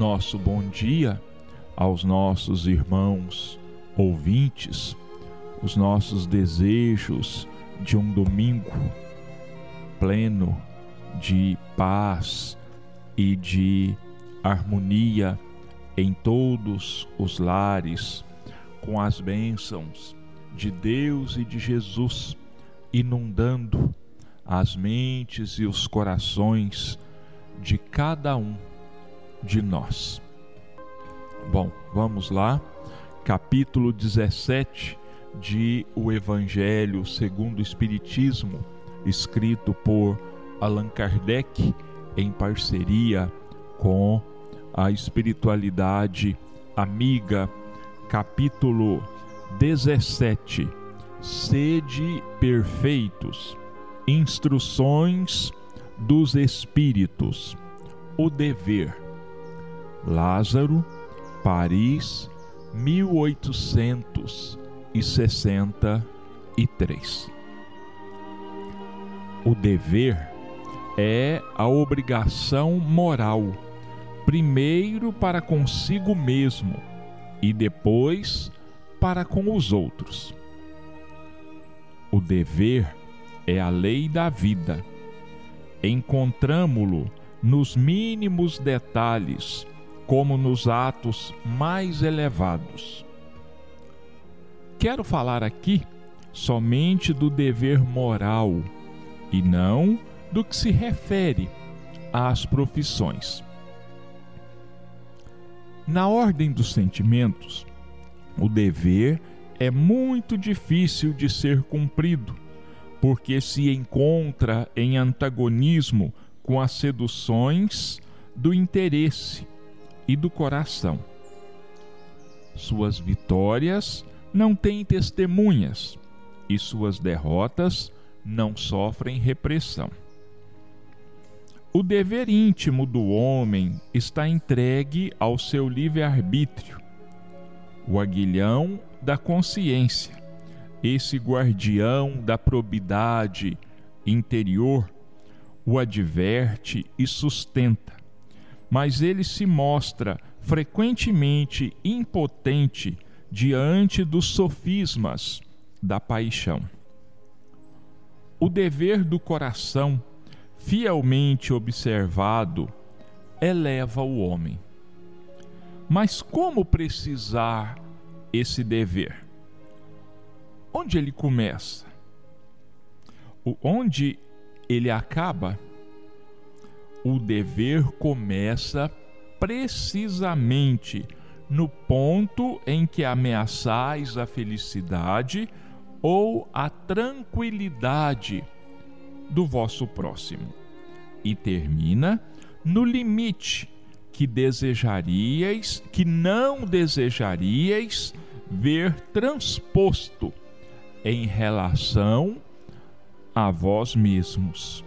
nosso bom dia aos nossos irmãos ouvintes, os nossos desejos de um domingo pleno de paz e de harmonia em todos os lares, com as bênçãos de Deus e de Jesus inundando as mentes e os corações de cada um de nós. Bom, vamos lá, capítulo 17 de O Evangelho segundo o Espiritismo, escrito por Allan Kardec em parceria com a espiritualidade amiga, capítulo 17. Sede perfeitos. Instruções dos Espíritos. O dever. Lázaro, Paris, 1863. O dever é a obrigação moral, primeiro para consigo mesmo e depois para com os outros. O dever é a lei da vida. Encontramo-lo nos mínimos detalhes, como nos atos mais elevados. Quero falar aqui somente do dever moral e não do que se refere às profissões. Na ordem dos sentimentos, o dever é muito difícil de ser cumprido, porque se encontra em antagonismo com as seduções do interesse e do coração. Suas vitórias não têm testemunhas e suas derrotas não sofrem repressão. O dever íntimo do homem está entregue ao seu livre-arbítrio. O aguilhão da consciência, esse guardião da probidade interior, o adverte e sustenta, mas ele se mostra frequentemente impotente diante dos sofismas da paixão. O dever do coração fielmente observado, eleva o homem. Mas como precisar esse dever? Onde ele começa? Onde ele acaba? O dever começa precisamente no ponto em que ameaçais a felicidade ou a tranquilidade do vosso próximo. E termina no limite que desejaríeis, que não desejaríeis ver transposto em relação a vós mesmos.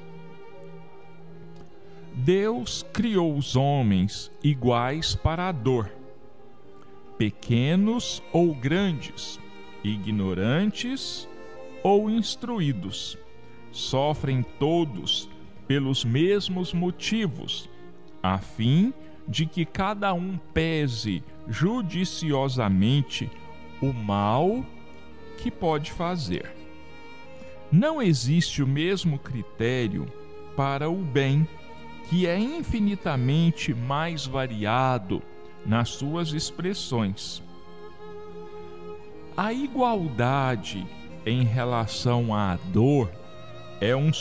Deus criou os homens iguais para a dor, pequenos ou grandes, ignorantes ou instruídos sofrem todos pelos mesmos motivos, a fim de que cada um pese judiciosamente o mal que pode fazer. Não existe o mesmo critério para o bem, que é infinitamente mais variado nas suas expressões. A igualdade em relação à dor é, um,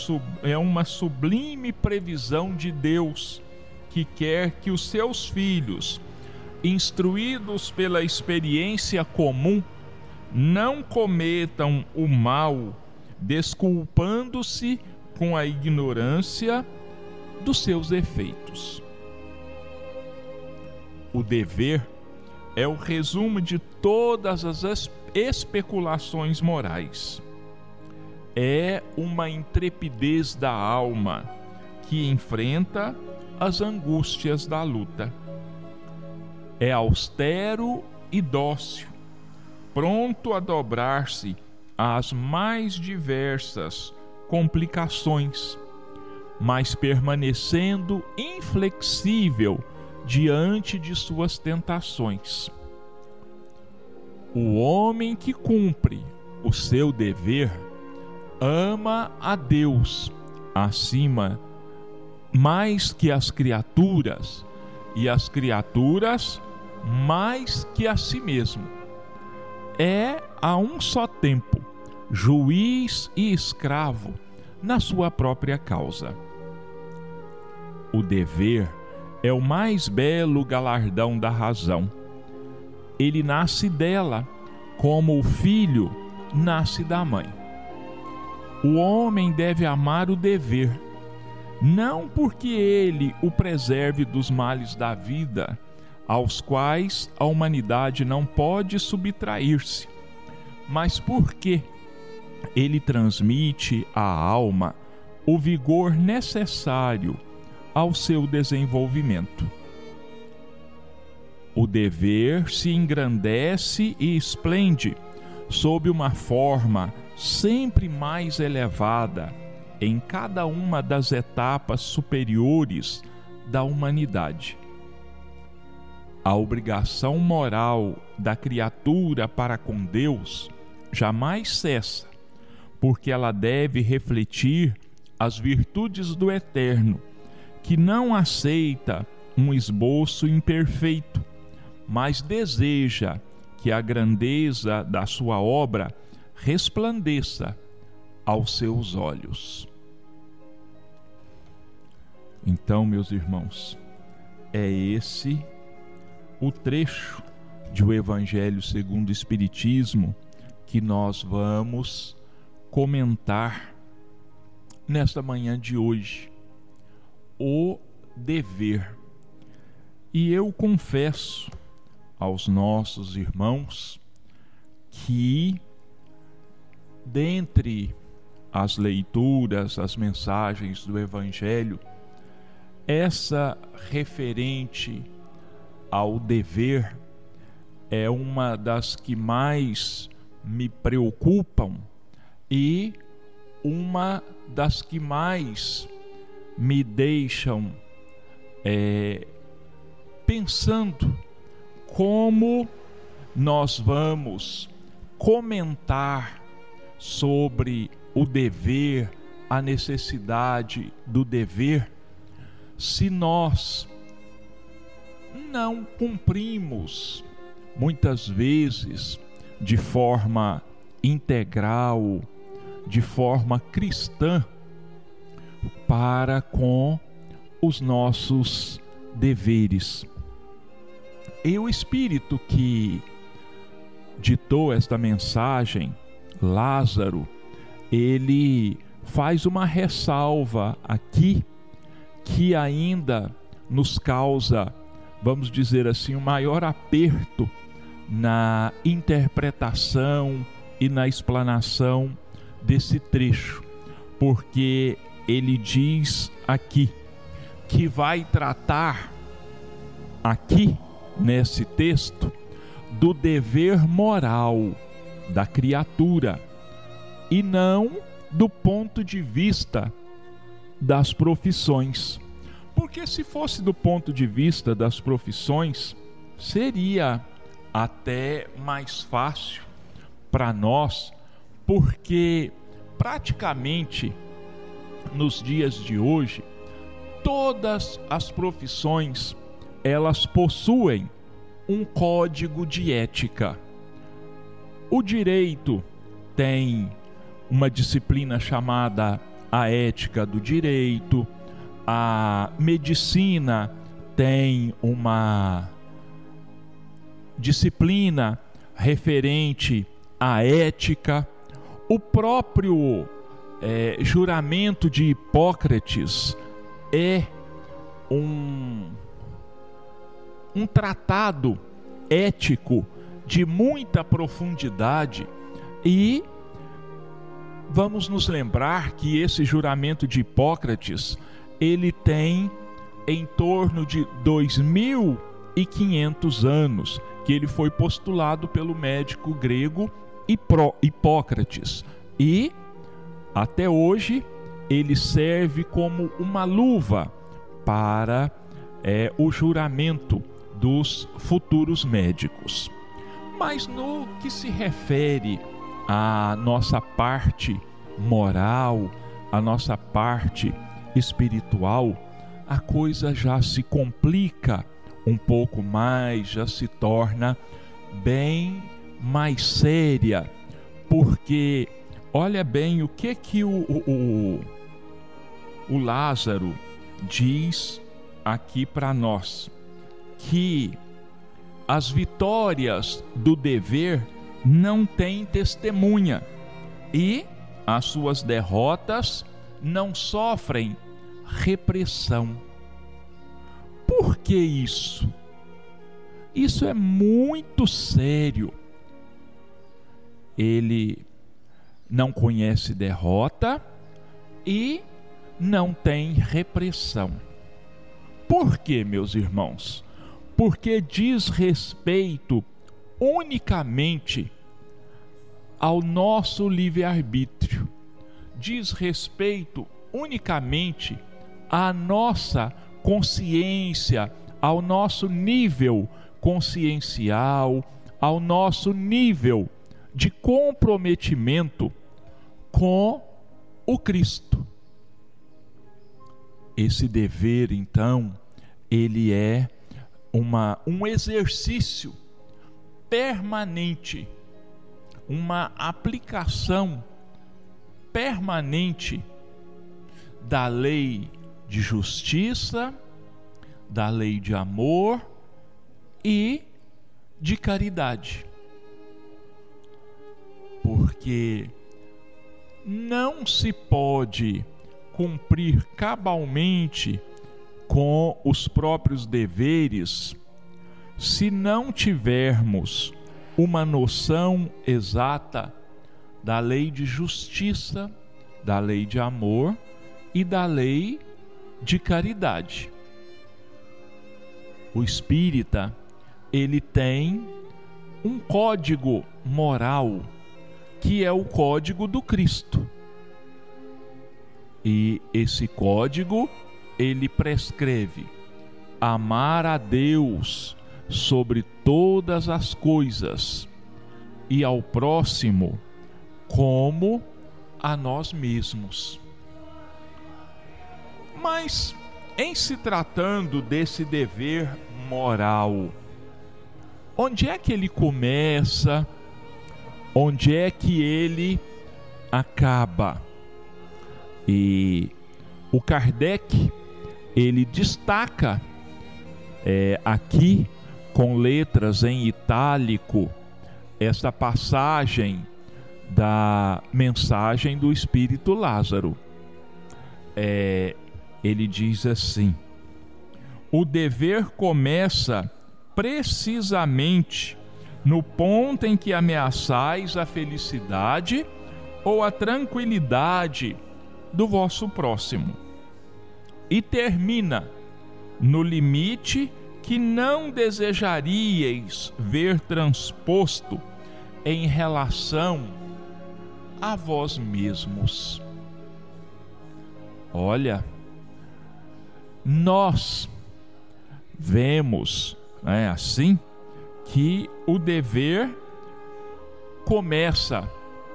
é uma sublime previsão de Deus que quer que os seus filhos, instruídos pela experiência comum, não cometam o mal, desculpando-se com a ignorância dos seus efeitos. O dever é o resumo de todas as especulações morais é uma intrepidez da alma que enfrenta as angústias da luta. É austero e dócil, pronto a dobrar-se às mais diversas complicações, mas permanecendo inflexível diante de suas tentações. O homem que cumpre o seu dever ama a Deus acima mais que as criaturas e as criaturas mais que a si mesmo. É a um só tempo juiz e escravo na sua própria causa. O dever é o mais belo galardão da razão. Ele nasce dela, como o filho nasce da mãe. O homem deve amar o dever, não porque ele o preserve dos males da vida, aos quais a humanidade não pode subtrair-se, mas porque ele transmite à alma o vigor necessário ao seu desenvolvimento. O dever se engrandece e esplende sob uma forma sempre mais elevada em cada uma das etapas superiores da humanidade. A obrigação moral da criatura para com Deus jamais cessa, porque ela deve refletir as virtudes do Eterno, que não aceita um esboço imperfeito, mas deseja que a grandeza da sua obra resplandeça aos seus olhos. Então, meus irmãos, é esse o trecho de o Evangelho segundo o Espiritismo que nós vamos comentar nesta manhã de hoje. O dever. E eu confesso aos nossos irmãos que, dentre as leituras, as mensagens do Evangelho, essa referente ao dever é uma das que mais me preocupam e uma das que mais me deixam é, pensando como nós vamos comentar sobre o dever, a necessidade do dever, se nós não cumprimos, muitas vezes, de forma integral, de forma cristã, para com os nossos deveres. E o Espírito que ditou esta mensagem, Lázaro, ele faz uma ressalva aqui que ainda nos causa vamos dizer assim, um maior aperto na interpretação e na explanação desse trecho, porque ele diz aqui que vai tratar aqui nesse texto do dever moral da criatura e não do ponto de vista das profissões. Porque se fosse do ponto de vista das profissões, seria até mais fácil para nós, porque praticamente nos dias de hoje, todas as profissões elas possuem um código de ética. O direito tem uma disciplina chamada a ética do direito, a medicina tem uma disciplina referente à ética, o próprio é, juramento de Hipócrates é um, um tratado ético de muita profundidade e vamos nos lembrar que esse juramento de Hipócrates ele tem em torno de 2.500 anos que ele foi postulado pelo médico grego Hipócrates. E até hoje ele serve como uma luva para é o juramento dos futuros médicos. Mas no que se refere à nossa parte moral, à nossa parte espiritual, a coisa já se complica um pouco mais, já se torna bem mais séria, porque olha bem o que que o, o, o Lázaro diz aqui para nós, que as vitórias do dever não têm testemunha e as suas derrotas não sofrem repressão. Por que isso? Isso é muito sério. Ele não conhece derrota e não tem repressão. Por que, meus irmãos? Porque diz respeito unicamente ao nosso livre-arbítrio, diz respeito unicamente à nossa consciência, ao nosso nível consciencial, ao nosso nível de comprometimento com o Cristo. Esse dever, então, ele é uma, um exercício permanente, uma aplicação permanente da lei de justiça, da lei de amor e de caridade. Porque não se pode cumprir cabalmente com os próprios deveres se não tivermos uma noção exata da lei de justiça, da lei de amor e da lei de caridade. O espírita, ele tem um código moral que é o código do Cristo. E esse código ele prescreve amar a Deus sobre todas as coisas e ao próximo como a nós mesmos. Mas, em se tratando desse dever moral, onde é que ele começa? Onde é que ele acaba. E o Kardec ele destaca é, aqui com letras em itálico esta passagem da mensagem do Espírito Lázaro. É, ele diz assim: o dever começa precisamente no ponto em que ameaçais a felicidade ou a tranquilidade do vosso próximo. E termina no limite que não desejaríeis ver transposto em relação a vós mesmos. Olha, nós vemos, é assim, que o dever começa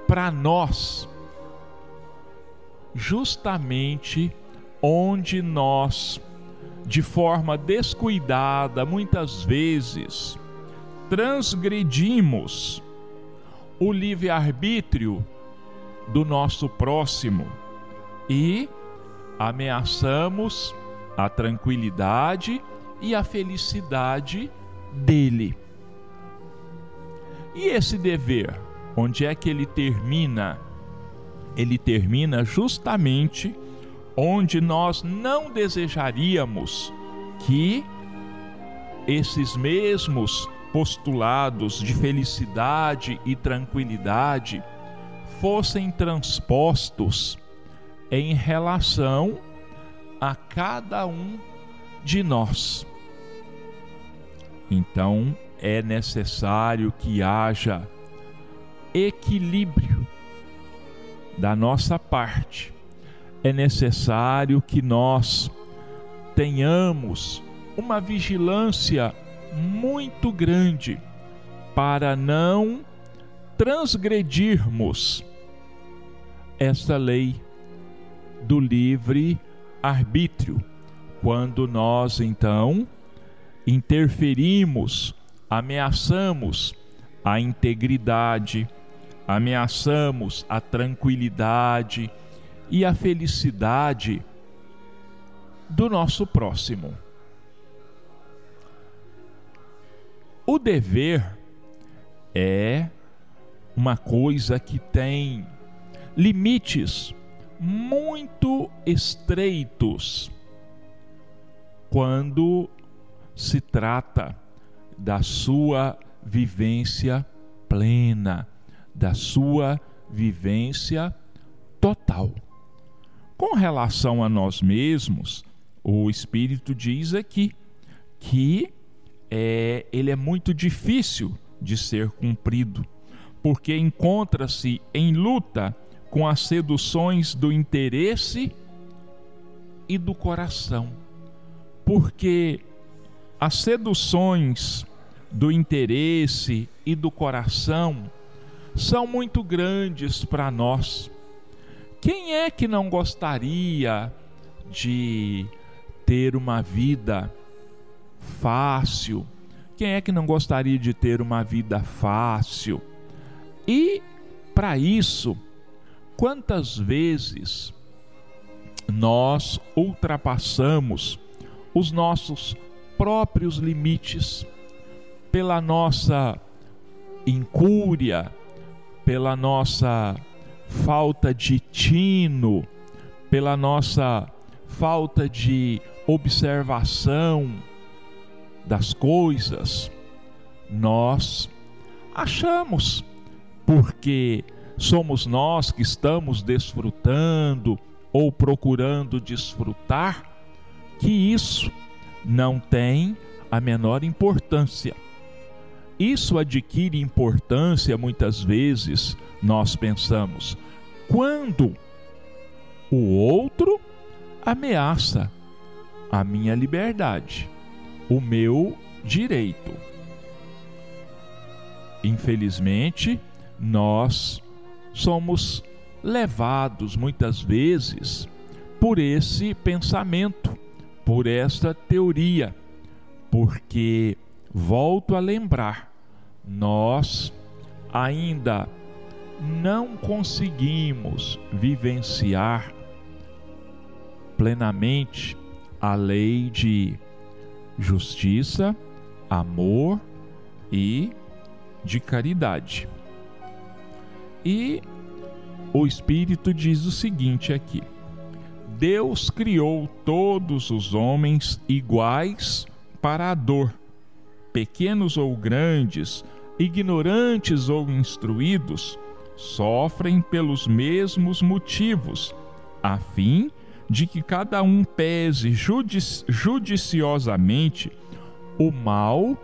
para nós justamente onde nós, de forma descuidada, muitas vezes, transgredimos o livre-arbítrio do nosso próximo e ameaçamos a tranquilidade e a felicidade dele. E esse dever, onde é que ele termina? Ele termina justamente onde nós não desejaríamos que esses mesmos postulados de felicidade e tranquilidade fossem transpostos em relação a cada um de nós. Então, é necessário que haja equilíbrio da nossa parte. É necessário que nós tenhamos uma vigilância muito grande para não transgredirmos essa lei do livre arbítrio. Quando nós então interferimos, ameaçamos a integridade, ameaçamos a tranquilidade e a felicidade do nosso próximo. O dever é uma coisa que tem limites muito estreitos quando se trata da sua vivência plena, da sua vivência total. Com relação a nós mesmos, o Espírito diz aqui que é, ele é muito difícil de ser cumprido, porque encontra-se em luta com as seduções do interesse e do coração. Porque as seduções do interesse e do coração são muito grandes para nós. Quem é que não gostaria de ter uma vida fácil? Quem é que não gostaria de ter uma vida fácil? E para isso, quantas vezes nós ultrapassamos os nossos próprios limites pela nossa incúria, pela nossa falta de tino, pela nossa falta de observação das coisas, nós achamos, porque somos nós que estamos desfrutando ou procurando desfrutar, que isso não tem a menor importância. Isso adquire importância muitas vezes, nós pensamos, quando o outro ameaça a minha liberdade, o meu direito. Infelizmente, nós somos levados muitas vezes por esse pensamento, por esta teoria, porque volto a lembrar, nós ainda não conseguimos vivenciar plenamente a lei de justiça, amor e de caridade. E o Espírito diz o seguinte aqui: Deus criou todos os homens iguais para a dor pequenos ou grandes, ignorantes ou instruídos, sofrem pelos mesmos motivos, a fim de que cada um pese judici judiciosamente o mal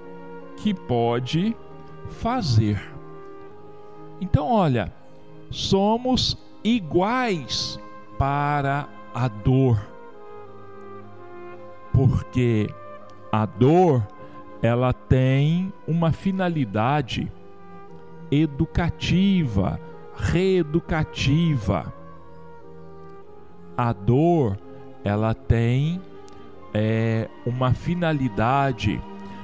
que pode fazer. Então, olha, somos iguais para a dor, porque a dor ela tem uma finalidade educativa, reeducativa. A dor, ela tem é, uma finalidade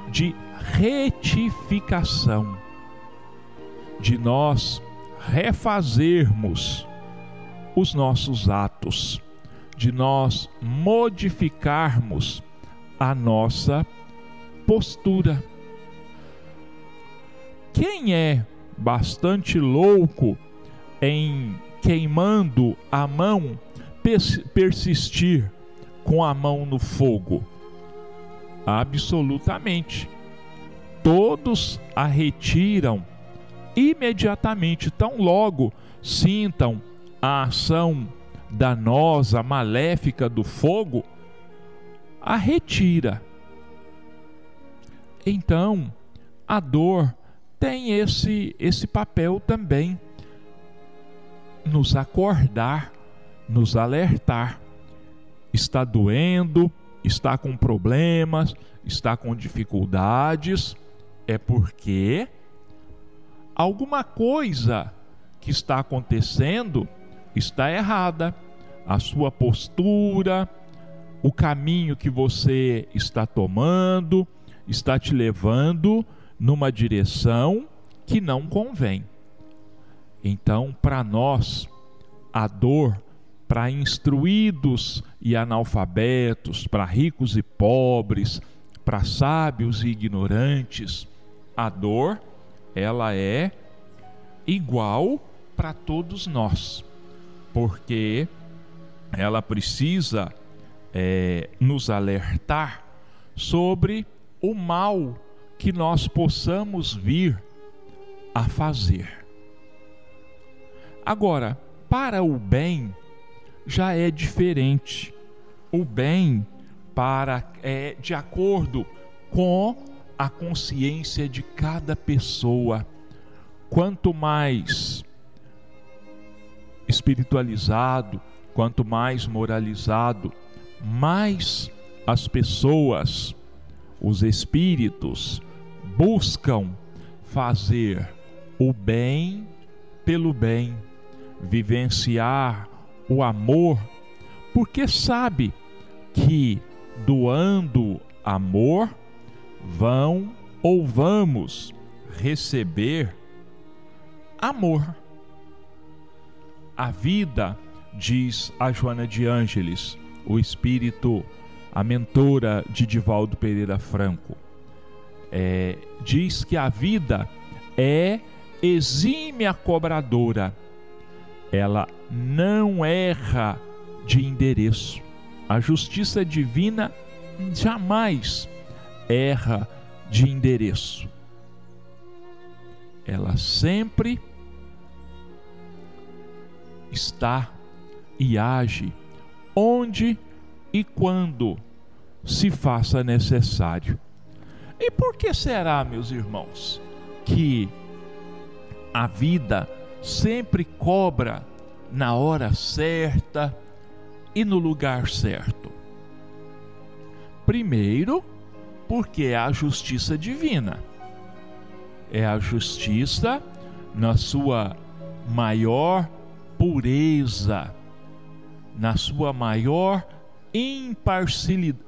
de retificação, de nós refazermos os nossos atos, de nós modificarmos a nossa postura. Quem é bastante louco em queimando a mão, persistir com a mão no fogo? Absolutamente. Todos a retiram imediatamente, tão logo sintam a ação danosa, maléfica do fogo, a retira então, a dor tem esse esse papel também nos acordar, nos alertar. Está doendo, está com problemas, está com dificuldades, é porque alguma coisa que está acontecendo está errada. A sua postura, o caminho que você está tomando, está te levando numa direção que não convém. Então, para nós, a dor para instruídos e analfabetos, para ricos e pobres, para sábios e ignorantes, a dor ela é igual para todos nós, porque ela precisa é, nos alertar sobre o mal que nós possamos vir a fazer. Agora, para o bem já é diferente. O bem para é de acordo com a consciência de cada pessoa. Quanto mais espiritualizado, quanto mais moralizado, mais as pessoas, os espíritos, buscam fazer o bem pelo bem vivenciar o amor, porque sabe que doando amor vão ou vamos receber amor. A vida, diz a Joana de Ângeles, o espírito, a mentora de Divaldo Pereira Franco, é, diz que a vida é exímia cobradora ela não erra de endereço. A justiça divina jamais erra de endereço. Ela sempre está e age onde e quando se faça necessário. E por que será, meus irmãos, que a vida sempre cobra na hora certa e no lugar certo. Primeiro, porque é a justiça divina. É a justiça na sua maior pureza, na sua maior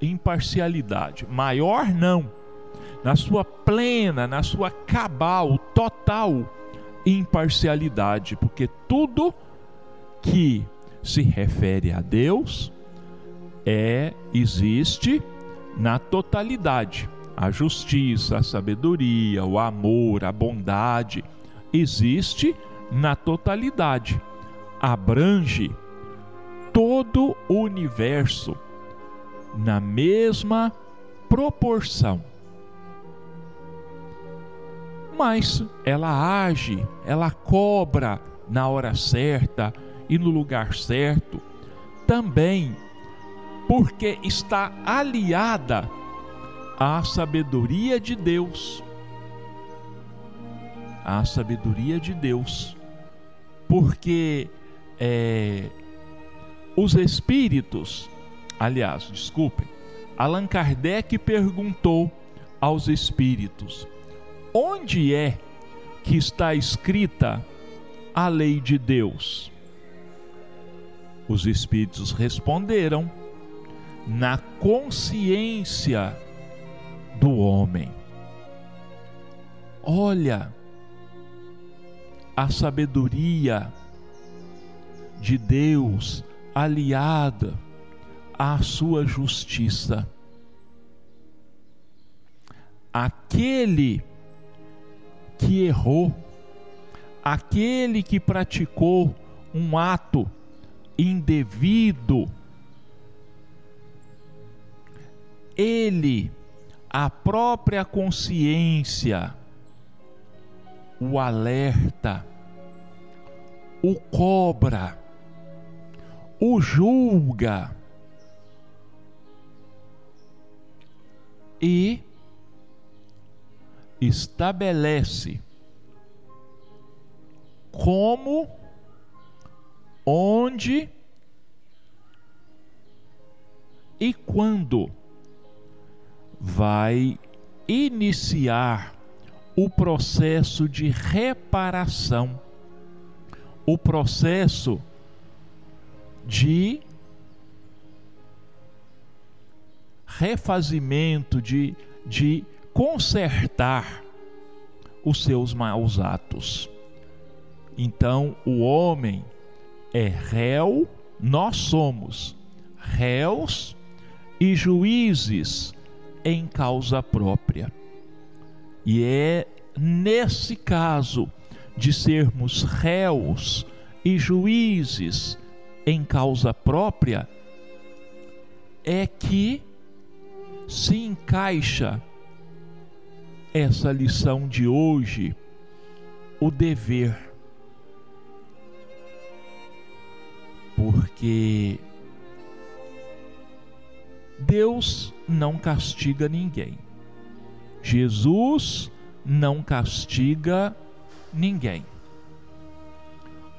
imparcialidade. Maior não, na sua plena, na sua cabal, total imparcialidade, porque tudo que se refere a Deus é existe na totalidade. A justiça, a sabedoria, o amor, a bondade existe na totalidade. Abrange todo o universo na mesma proporção mas ela age, ela cobra na hora certa e no lugar certo, também porque está aliada à sabedoria de Deus. À sabedoria de Deus, porque é, os espíritos, aliás, desculpem, Allan Kardec perguntou aos espíritos: onde é que está escrita a lei de Deus? Os espíritos responderam: na consciência do homem. Olha a sabedoria de Deus aliada à sua justiça. Aquele que errou, aquele que praticou um ato indevido, ele, a própria consciência, o alerta, o cobra, o julga. E estabelece como, onde e quando vai iniciar o processo de reparação, o processo de refazimento, de, de consertar os seus maus atos. Então, o homem é réu, nós somos réus e juízes em causa própria. E é nesse caso de sermos réus e juízes em causa própria é que se encaixa essa lição de hoje, o dever. Porque Deus não castiga ninguém. Jesus não castiga ninguém.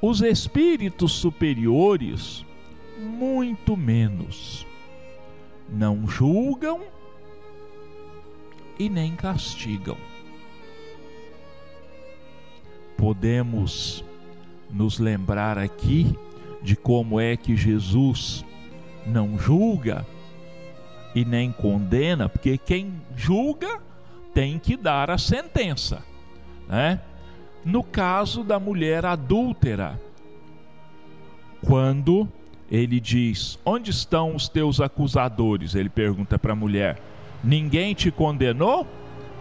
Os espíritos superiores, muito menos. Não julgam e nem castigam. Podemos nos lembrar aqui de como é que Jesus não julga e nem condena, porque quem julga tem que dar a sentença, né? No caso da mulher adúltera, quando ele diz: Onde estão os teus acusadores? Ele pergunta para a mulher: Ninguém te condenou?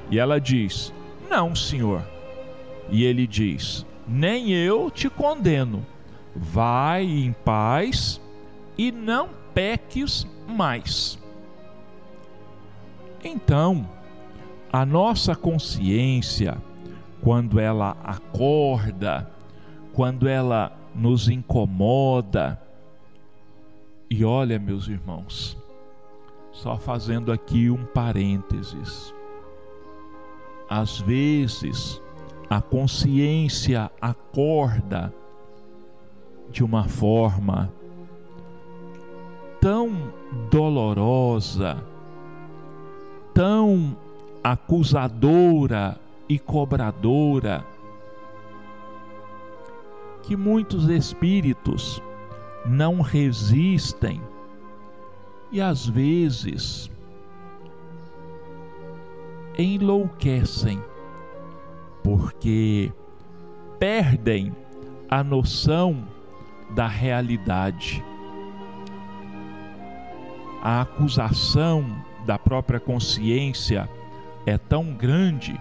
E ela diz: Não, senhor. E ele diz: Nem eu te condeno. Vai em paz e não peques mais. Então, a nossa consciência, quando ela acorda, quando ela nos incomoda, e olha, meus irmãos, só fazendo aqui um parênteses. Às vezes, a consciência acorda de uma forma tão dolorosa, tão acusadora e cobradora, que muitos espíritos não resistem e às vezes enlouquecem, porque perdem a noção da realidade. A acusação da própria consciência é tão grande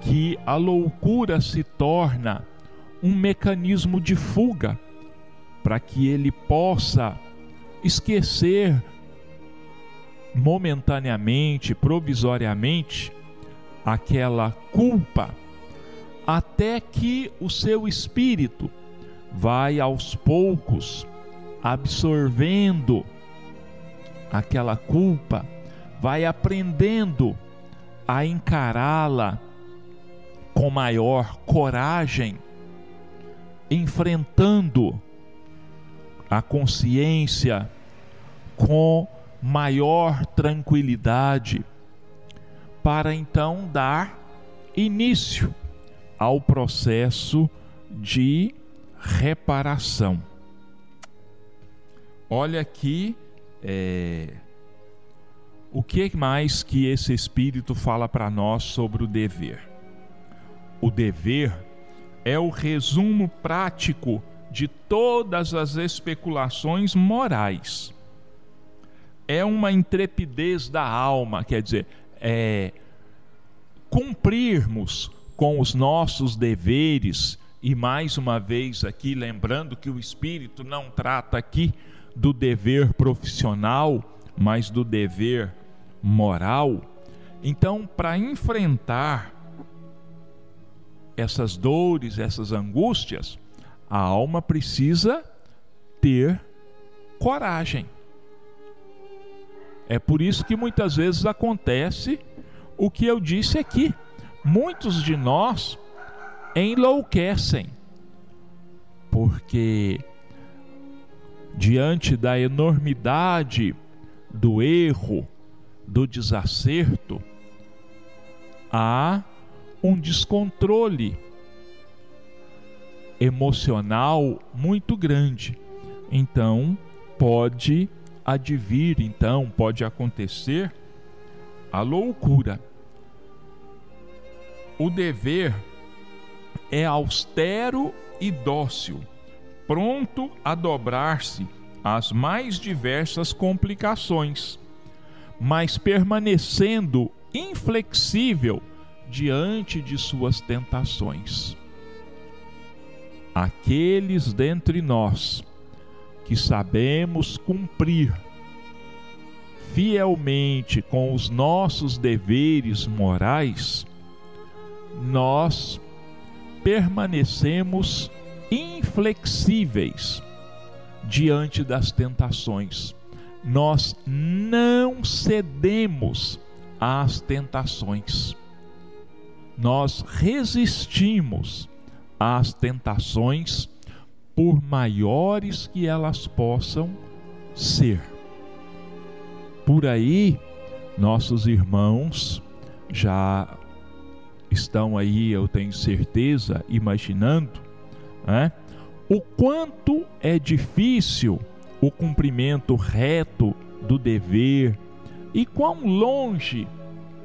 que a loucura se torna um mecanismo de fuga para que ele possa esquecer momentaneamente, provisoriamente, aquela culpa, até que o seu espírito vai aos poucos absorvendo aquela culpa, vai aprendendo a encará-la com maior coragem, enfrentando a consciência com maior tranquilidade, para então dar início ao processo de reparação. Olha aqui é, o que mais que esse Espírito fala para nós sobre o dever. O dever é o resumo prático de todas as especulações morais. É uma intrepidez da alma, quer dizer, é cumprirmos com os nossos deveres, e mais uma vez aqui, lembrando que o Espírito não trata aqui do dever profissional, mas do dever moral. Então, para enfrentar essas dores, essas angústias, a alma precisa ter coragem. É por isso que muitas vezes acontece o que eu disse aqui. Muitos de nós enlouquecem, porque diante da enormidade do erro, do desacerto, há um descontrole emocional muito grande. Então, pode advir, então, pode acontecer a loucura. O dever é austero e dócil, pronto a dobrar-se às mais diversas complicações, mas permanecendo inflexível diante de suas tentações. Aqueles dentre nós que sabemos cumprir fielmente com os nossos deveres morais, nós permanecemos inflexíveis diante das tentações. Nós não cedemos às tentações. Nós resistimos às tentações, por maiores que elas possam ser. Por aí, nossos irmãos já estão aí, eu tenho certeza, imaginando, né? o quanto é difícil o cumprimento reto do dever e quão longe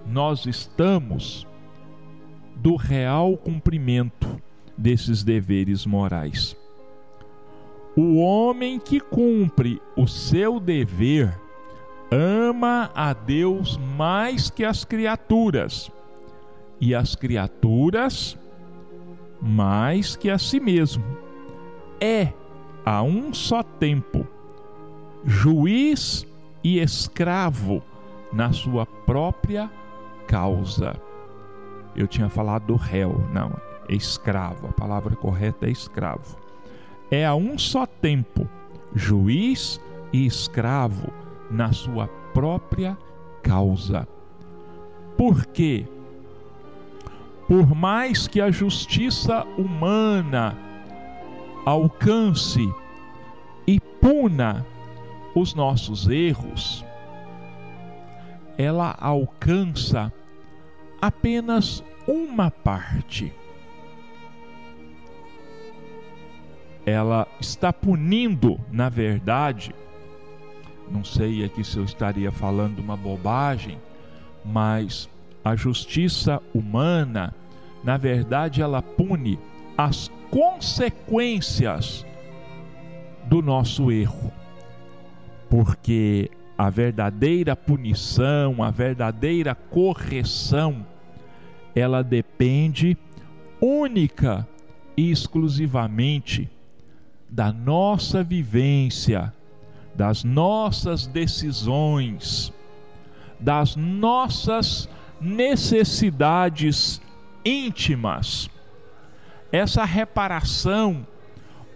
nós estamos do real cumprimento desses deveres morais. O homem que cumpre o seu dever ama a Deus mais que as criaturas, e as criaturas mais que a si mesmo. É a um só tempo juiz e escravo na sua própria causa. Eu tinha falado do réu, não, é escravo, a palavra correta é escravo. É a um só tempo juiz e escravo na sua própria causa. Porque por mais que a justiça humana alcance e puna os nossos erros, ela alcança apenas uma parte. Ela está punindo, na verdade, não sei aqui se eu estaria falando uma bobagem, mas a justiça humana, na verdade, ela pune as consequências do nosso erro. Porque a verdadeira punição, a verdadeira correção, ela depende única e exclusivamente da nossa vivência, das nossas decisões, das nossas necessidades íntimas. Essa reparação,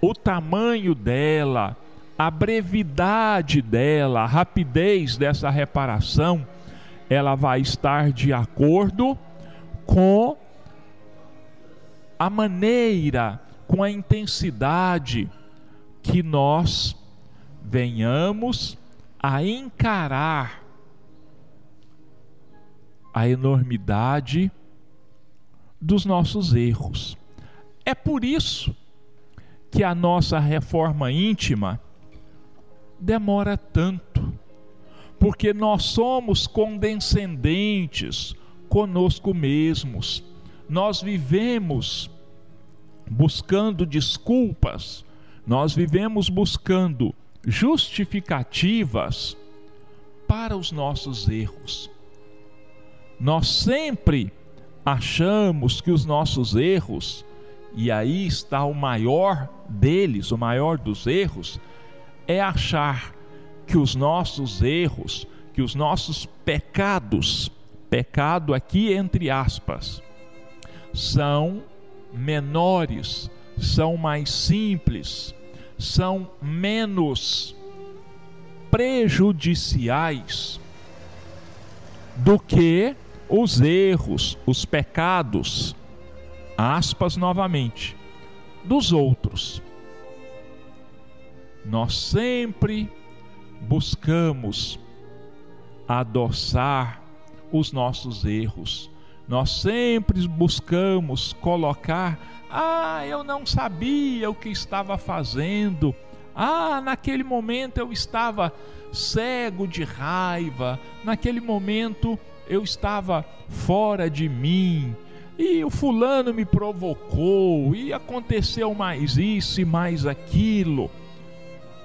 o tamanho dela, a brevidade dela, a rapidez dessa reparação, ela vai estar de acordo com a maneira, com a intensidade que nós venhamos a encarar a enormidade dos nossos erros. É por isso que a nossa reforma íntima demora tanto, porque nós somos condescendentes conosco mesmos, nós vivemos buscando desculpas, nós vivemos buscando justificativas para os nossos erros. Nós sempre achamos que os nossos erros, e aí está o maior deles, o maior dos erros, é achar que os nossos erros, que os nossos pecados, pecado aqui entre aspas, são menores, são mais simples, são menos prejudiciais do que os erros, os pecados, aspas novamente, dos outros. Nós sempre buscamos adoçar os nossos erros. Nós sempre buscamos colocar: ah, eu não sabia o que estava fazendo. Ah, naquele momento eu estava cego de raiva, naquele momento eu estava fora de mim, e o fulano me provocou, e aconteceu mais isso e mais aquilo.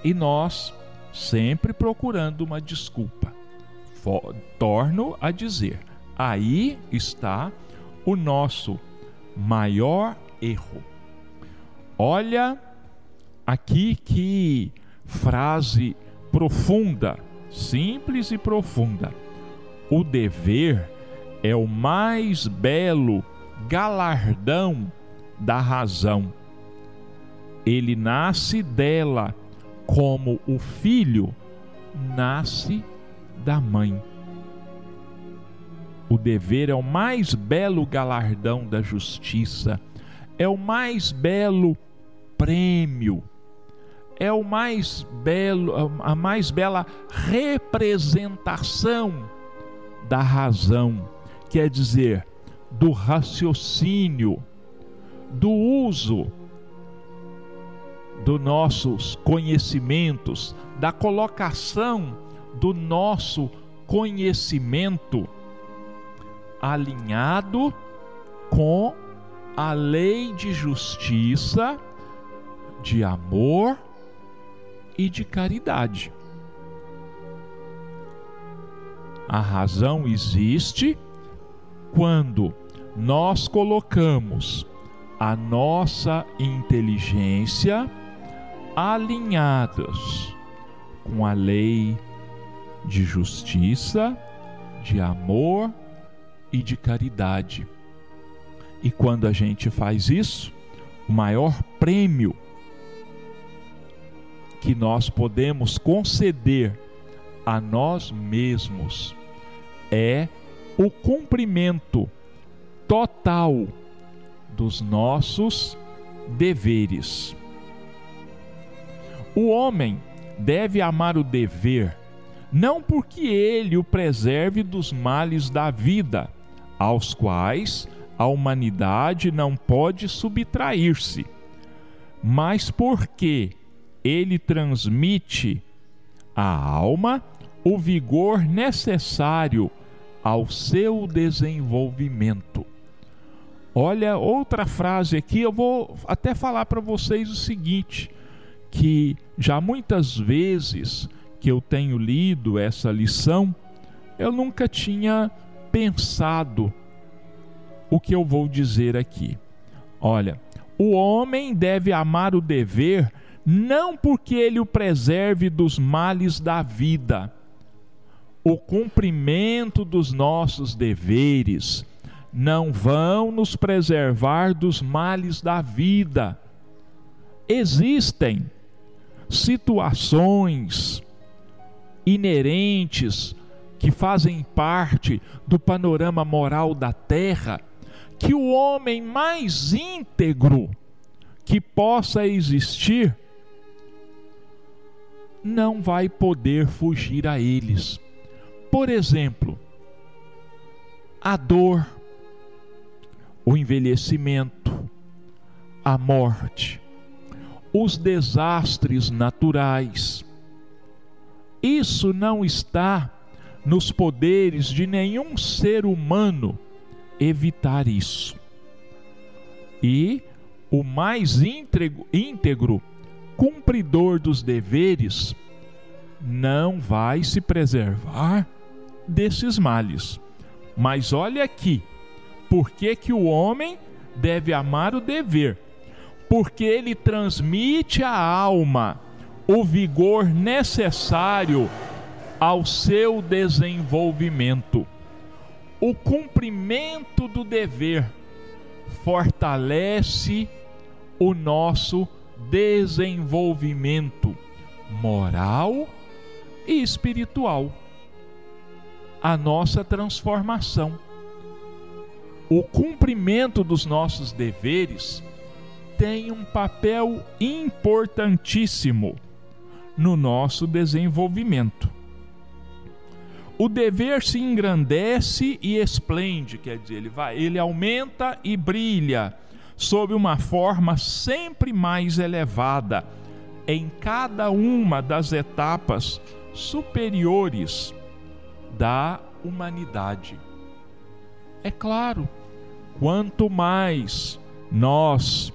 E nós sempre procurando uma desculpa. Torno a dizer, aí está o nosso maior erro. Olha aqui que frase profunda, simples e profunda. O dever é o mais belo galardão da razão. Ele nasce dela como o filho nasce da mãe. O dever é o mais belo galardão da justiça, é o mais belo prêmio, é o mais belo, a mais bela representação da razão, quer dizer, do raciocínio, do uso dos nossos conhecimentos, da colocação do nosso conhecimento alinhado com a lei de justiça, de amor e de caridade. A razão existe quando nós colocamos a nossa inteligência alinhadas com a lei de justiça, de amor e de caridade. E quando a gente faz isso, o maior prêmio que nós podemos conceder a nós mesmos é o cumprimento total dos nossos deveres. O homem deve amar o dever, não porque ele o preserve dos males da vida, aos quais a humanidade não pode subtrair-se, mas porque ele transmite à alma o vigor necessário ao seu desenvolvimento. Olha, outra frase aqui, eu vou até falar para vocês o seguinte: que já muitas vezes que eu tenho lido essa lição, eu nunca tinha pensado o que eu vou dizer aqui. Olha, o homem deve amar o dever não porque ele o preserve dos males da vida, o cumprimento dos nossos deveres não vão nos preservar dos males da vida. Existem situações inerentes que fazem parte do panorama moral da terra que o homem mais íntegro que possa existir não vai poder fugir a eles. Por exemplo, a dor, o envelhecimento, a morte, os desastres naturais. Isso não está nos poderes de nenhum ser humano evitar isso. E o mais íntegro, íntegro cumpridor dos deveres não vai se preservar desses males. Mas olha aqui, por que, que o homem deve amar o dever? Porque ele transmite à alma o vigor necessário ao seu desenvolvimento. O cumprimento do dever fortalece o nosso desenvolvimento moral e espiritual a nossa transformação. O cumprimento dos nossos deveres tem um papel importantíssimo no nosso desenvolvimento. o dever se engrandece e esplende, quer dizer, ele vai, ele aumenta e brilha sob uma forma sempre mais elevada em cada uma das etapas superiores da humanidade. É claro, quanto mais nós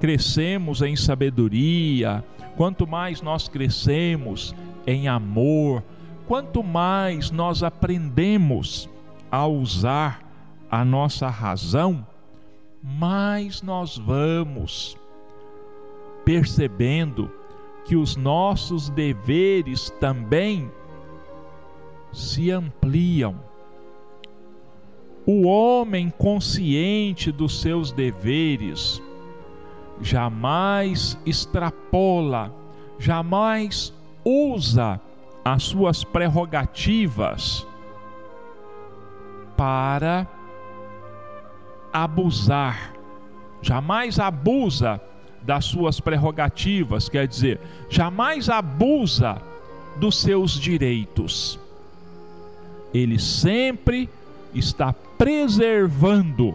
crescemos em sabedoria, quanto mais nós crescemos em amor, quanto mais nós aprendemos a usar a nossa razão, mais nós vamos percebendo que os nossos deveres também se ampliam. O homem consciente dos seus deveres jamais extrapola, jamais usa as suas prerrogativas para abusar, jamais abusa das suas prerrogativas, quer dizer, jamais abusa dos seus direitos. Ele sempre está preservando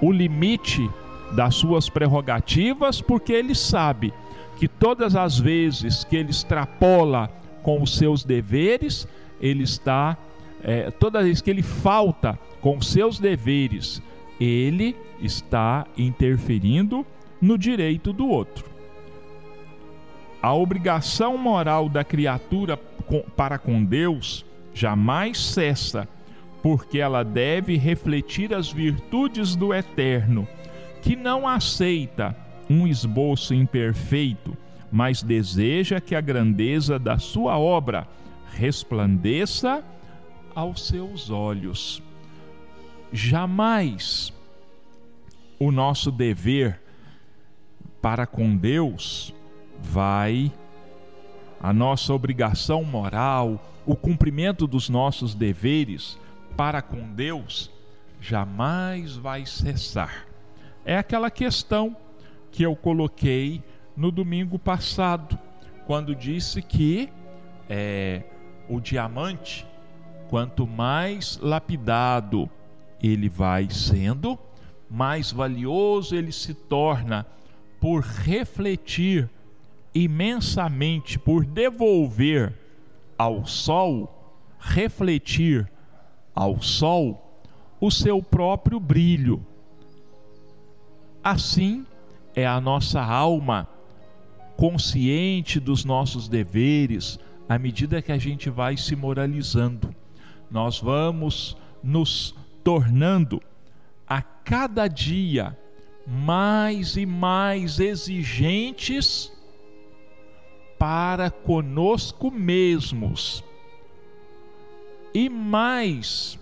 o limite das suas prerrogativas, porque ele sabe que todas as vezes que ele extrapola com os seus deveres, ele está, é, toda vez que ele falta com os seus deveres, ele está interferindo no direito do outro. A obrigação moral da criatura para com Deus jamais cessa, porque ela deve refletir as virtudes do Eterno, que não aceita um esboço imperfeito, mas deseja que a grandeza da sua obra resplandeça aos seus olhos. Jamais o nosso dever para com Deus vai, a nossa obrigação moral, o cumprimento dos nossos deveres para com Deus jamais vai cessar. É aquela questão que eu coloquei no domingo passado, quando disse que é, o diamante, quanto mais lapidado ele vai sendo, mais valioso ele se torna por refletir imensamente, por devolver ao sol, refletir ao sol o seu próprio brilho. Assim é a nossa alma consciente dos nossos deveres à medida que a gente vai se moralizando. Nós vamos nos tornando a cada dia mais e mais exigentes para conosco mesmos e mais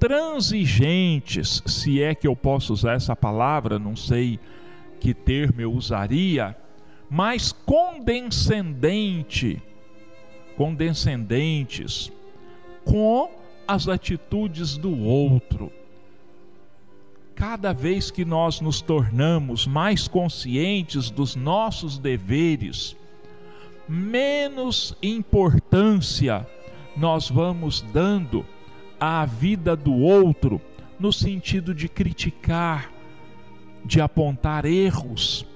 transigentes, se é que eu posso usar essa palavra, não sei que termo eu usaria, mais condescendente, condescendentes com as atitudes do outro. Cada vez que nós nos tornamos mais conscientes dos nossos deveres, menos importância nós vamos dando à vida do outro, no sentido de criticar, de apontar erros.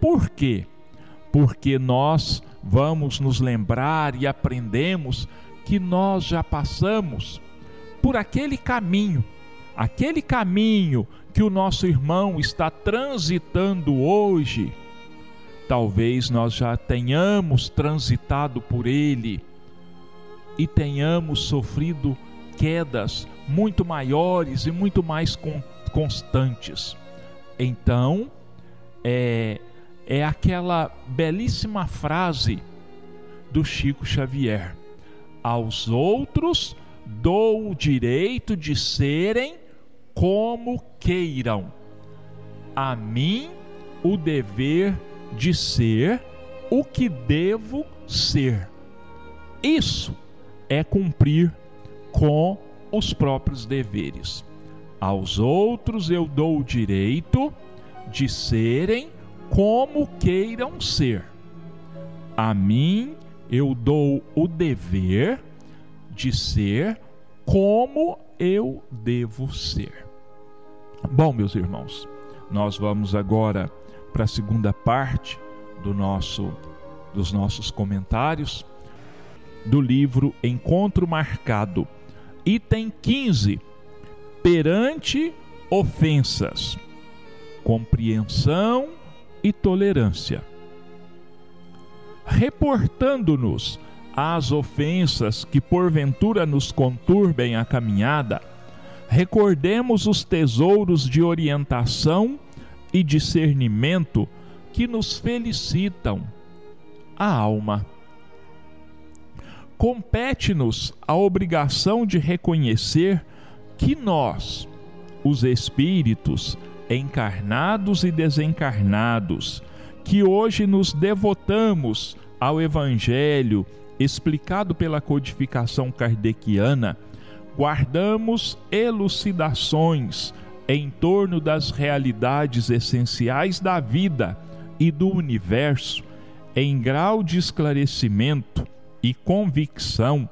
Por quê? Porque nós vamos nos lembrar e aprendemos que nós já passamos por aquele caminho aquele caminho que o nosso irmão está transitando hoje, talvez nós já tenhamos transitado por ele e tenhamos sofrido quedas muito maiores e muito mais constantes. Então, é, é aquela belíssima frase do Chico Xavier: aos outros dou o direito de serem como queiram. A mim o dever de ser o que devo ser. Isso é cumprir com os próprios deveres. Aos outros eu dou o direito de serem como queiram ser. A mim eu dou o dever de ser como eu devo ser. Bom, meus irmãos, nós vamos agora para a segunda parte do nosso dos nossos comentários do livro Encontro Marcado, item 15. Perante ofensas, compreensão e tolerância. Reportando-nos às ofensas que porventura nos conturbem a caminhada, recordemos os tesouros de orientação e discernimento que nos felicitam a alma. Compete-nos a obrigação de reconhecer que nós, os espíritos encarnados e desencarnados, que hoje nos devotamos ao Evangelho explicado pela codificação kardeciana, guardamos elucidações em torno das realidades essenciais da vida e do universo em grau de esclarecimento e convicção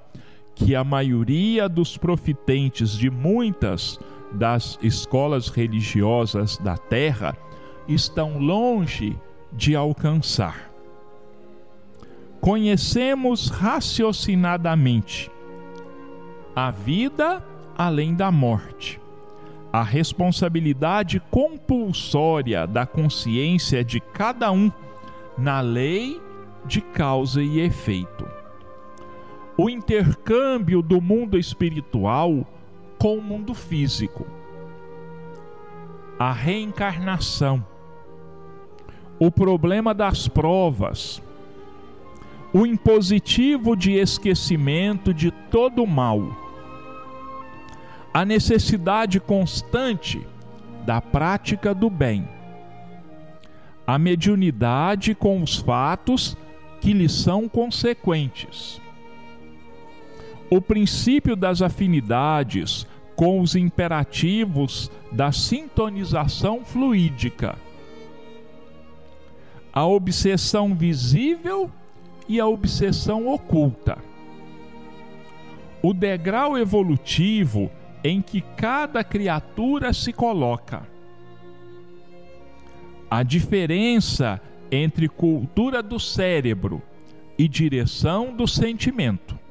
que a maioria dos profitentes de muitas das escolas religiosas da terra estão longe de alcançar. Conhecemos raciocinadamente a vida além da morte, a responsabilidade compulsória da consciência de cada um na lei de causa e efeito. O intercâmbio do mundo espiritual com o mundo físico. A reencarnação. O problema das provas. O impositivo de esquecimento de todo o mal a necessidade constante da prática do bem, a mediunidade com os fatos que lhe são consequentes, o princípio das afinidades com os imperativos da sintonização fluídica, a obsessão visível e a obsessão oculta. O degrau evolutivo em que cada criatura se coloca. A diferença entre cultura do cérebro e direção do sentimento.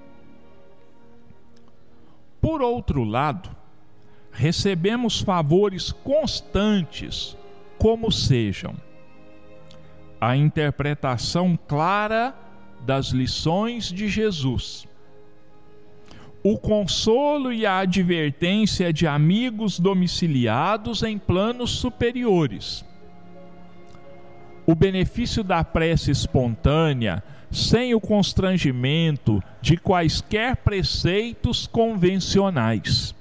Por outro lado, recebemos favores constantes, como sejam a interpretação clara das lições de Jesus o consolo e a advertência de amigos domiciliados em planos superiores. O benefício da prece espontânea, sem o constrangimento de quaisquer preceitos convencionais.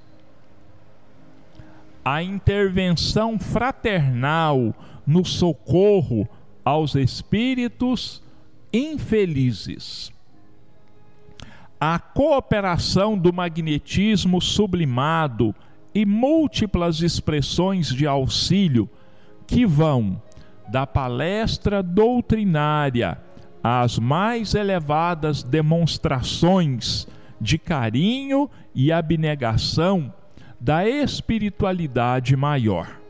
A intervenção fraternal no socorro aos espíritos infelizes a cooperação do magnetismo sublimado e múltiplas expressões de auxílio que vão da palestra doutrinária às mais elevadas demonstrações de carinho e abnegação da espiritualidade maior.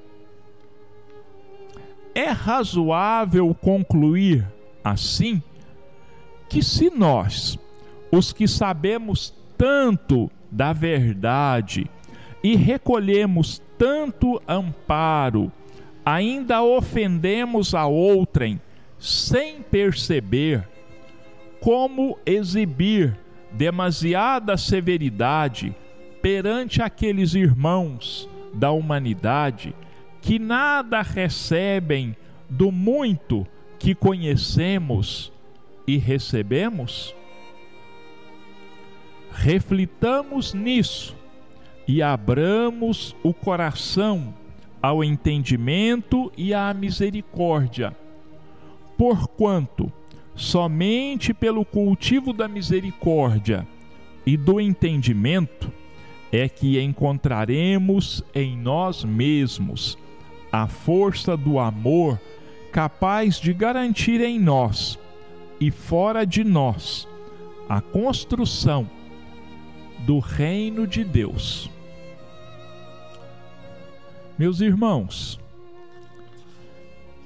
É razoável concluir, assim, que se nós os que sabemos tanto da verdade e recolhemos tanto amparo, ainda ofendemos a outrem sem perceber como exibir demasiada severidade perante aqueles irmãos da humanidade que nada recebem do muito que conhecemos e recebemos? reflitamos nisso e abramos o coração ao entendimento e à misericórdia, porquanto somente pelo cultivo da misericórdia e do entendimento é que encontraremos em nós mesmos a força do amor capaz de garantir em nós e fora de nós a construção do reino de Deus. Meus irmãos,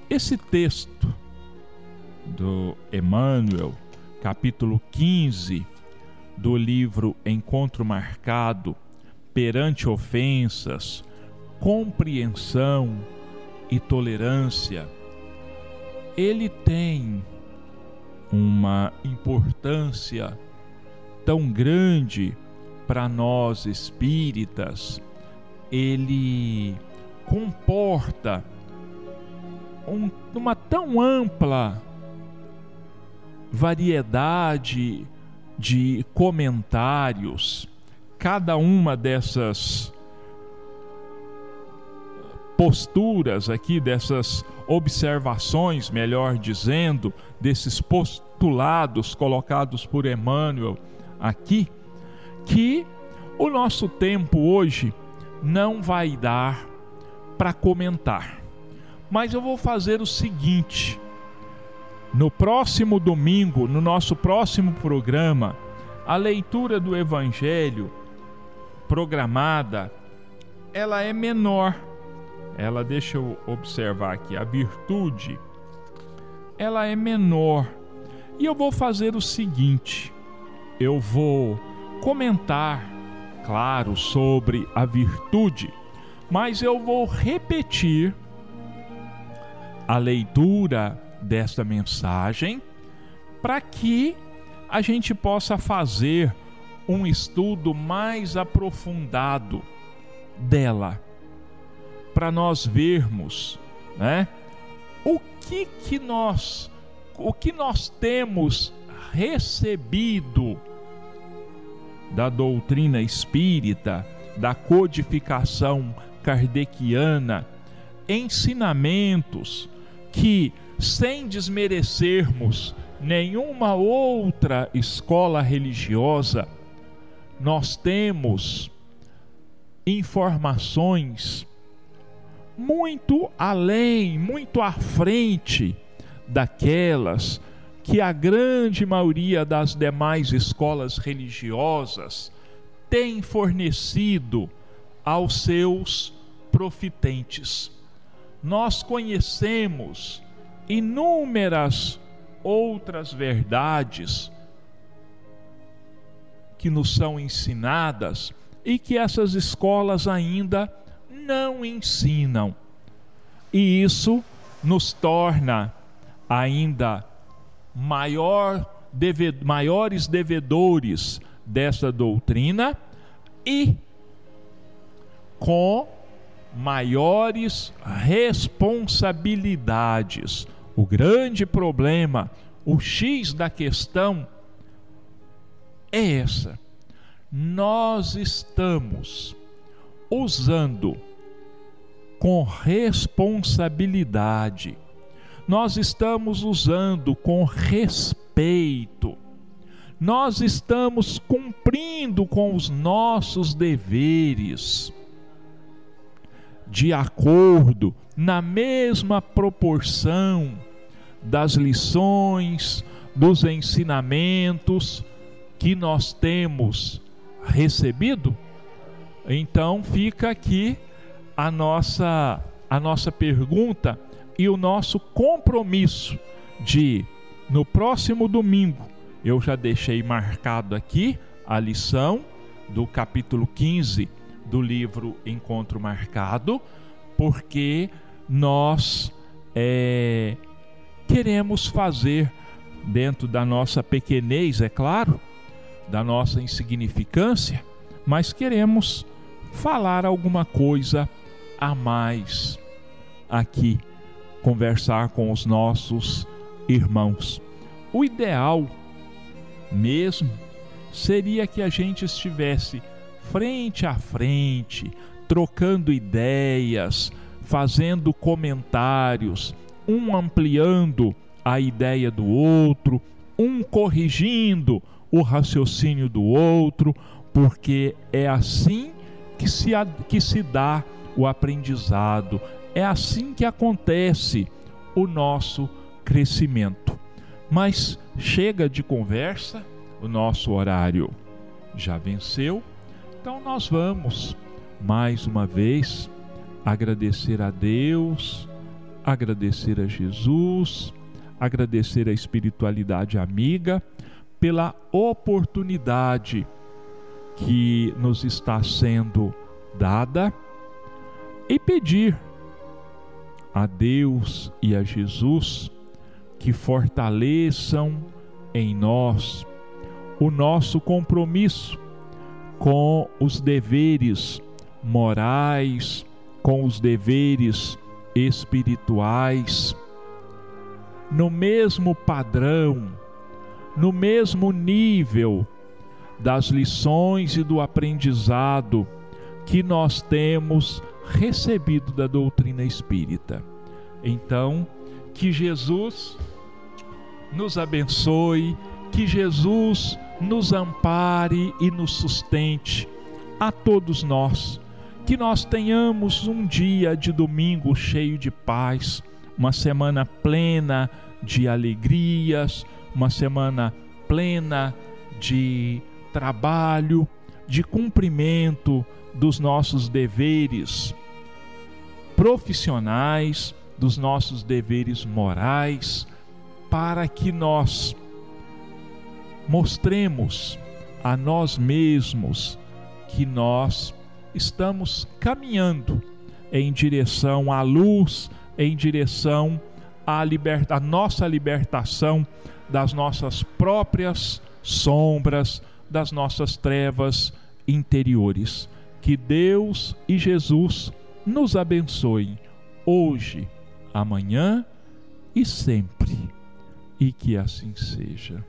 esse texto do Emmanuel, capítulo 15 do livro Encontro Marcado, perante ofensas, compreensão e tolerância, ele tem uma importância tão grande para nós espíritas, ele comporta um, uma tão ampla variedade de comentários, cada uma dessas posturas aqui, dessas observações, melhor dizendo, desses postulados colocados por Emmanuel aqui, que o nosso tempo hoje não vai dar para comentar. Mas eu vou fazer o seguinte: no próximo domingo, no nosso próximo programa, a leitura do Evangelho programada, ela é menor. Ela, deixa eu observar aqui, a virtude, ela é menor. E eu vou fazer o seguinte: eu vou comentar, claro, sobre a virtude, mas eu vou repetir a leitura desta mensagem para que a gente possa fazer um estudo mais aprofundado dela, para nós vermos, né, o que que nós o que nós temos recebido da doutrina espírita, da codificação kardeciana, ensinamentos que sem desmerecermos nenhuma outra escola religiosa, nós temos informações muito além, muito à frente daquelas que a grande maioria das demais escolas religiosas tem fornecido aos seus profitentes. Nós conhecemos inúmeras outras verdades que nos são ensinadas e que essas escolas ainda não ensinam. E isso nos torna ainda maior, deve, maiores devedores dessa doutrina e com maiores responsabilidades o grande problema, o X da questão é essa. Nós estamos usando com responsabilidade, nós estamos usando com respeito, nós estamos cumprindo com os nossos deveres de acordo, na mesma proporção das lições, dos ensinamentos que nós temos recebido? Então fica aqui a nossa a nossa pergunta e o nosso compromisso de no próximo domingo eu já deixei marcado aqui a lição do capítulo 15 do livro Encontro Marcado, porque nós é, queremos fazer, dentro da nossa pequenez, é claro, da nossa insignificância, mas queremos falar alguma coisa a mais aqui, conversar com os nossos irmãos. O ideal mesmo seria que a gente estivesse frente a frente, trocando ideias, fazendo comentários, um ampliando a ideia do outro, um corrigindo o raciocínio do outro, porque é assim que se, que se dá o aprendizado, é assim que acontece o nosso crescimento. Mas chega de conversa, o nosso horário já venceu, então nós vamos mais uma vez agradecer a Deus, agradecer a Jesus, agradecer a espiritualidade amiga pela oportunidade que nos está sendo dada e pedir a Deus e a Jesus que fortaleçam em nós o nosso compromisso com os deveres morais, com os deveres espirituais, no mesmo padrão, no mesmo nível das lições e do aprendizado que nós temos recebido da doutrina espírita. Então, que Jesus nos abençoe, que Jesus nos ampare e nos sustente a todos nós. Que nós tenhamos um dia de domingo cheio de paz, uma semana plena de alegrias, uma semana plena de trabalho, de cumprimento dos nossos deveres profissionais, dos nossos deveres morais, para que nós mostremos a nós mesmos que nós estamos caminhando em direção à luz, em direção à, liberta, à nossa libertação das nossas próprias sombras, das nossas trevas interiores. Que Deus e Jesus nos abençoem hoje, amanhã e sempre. E que assim seja.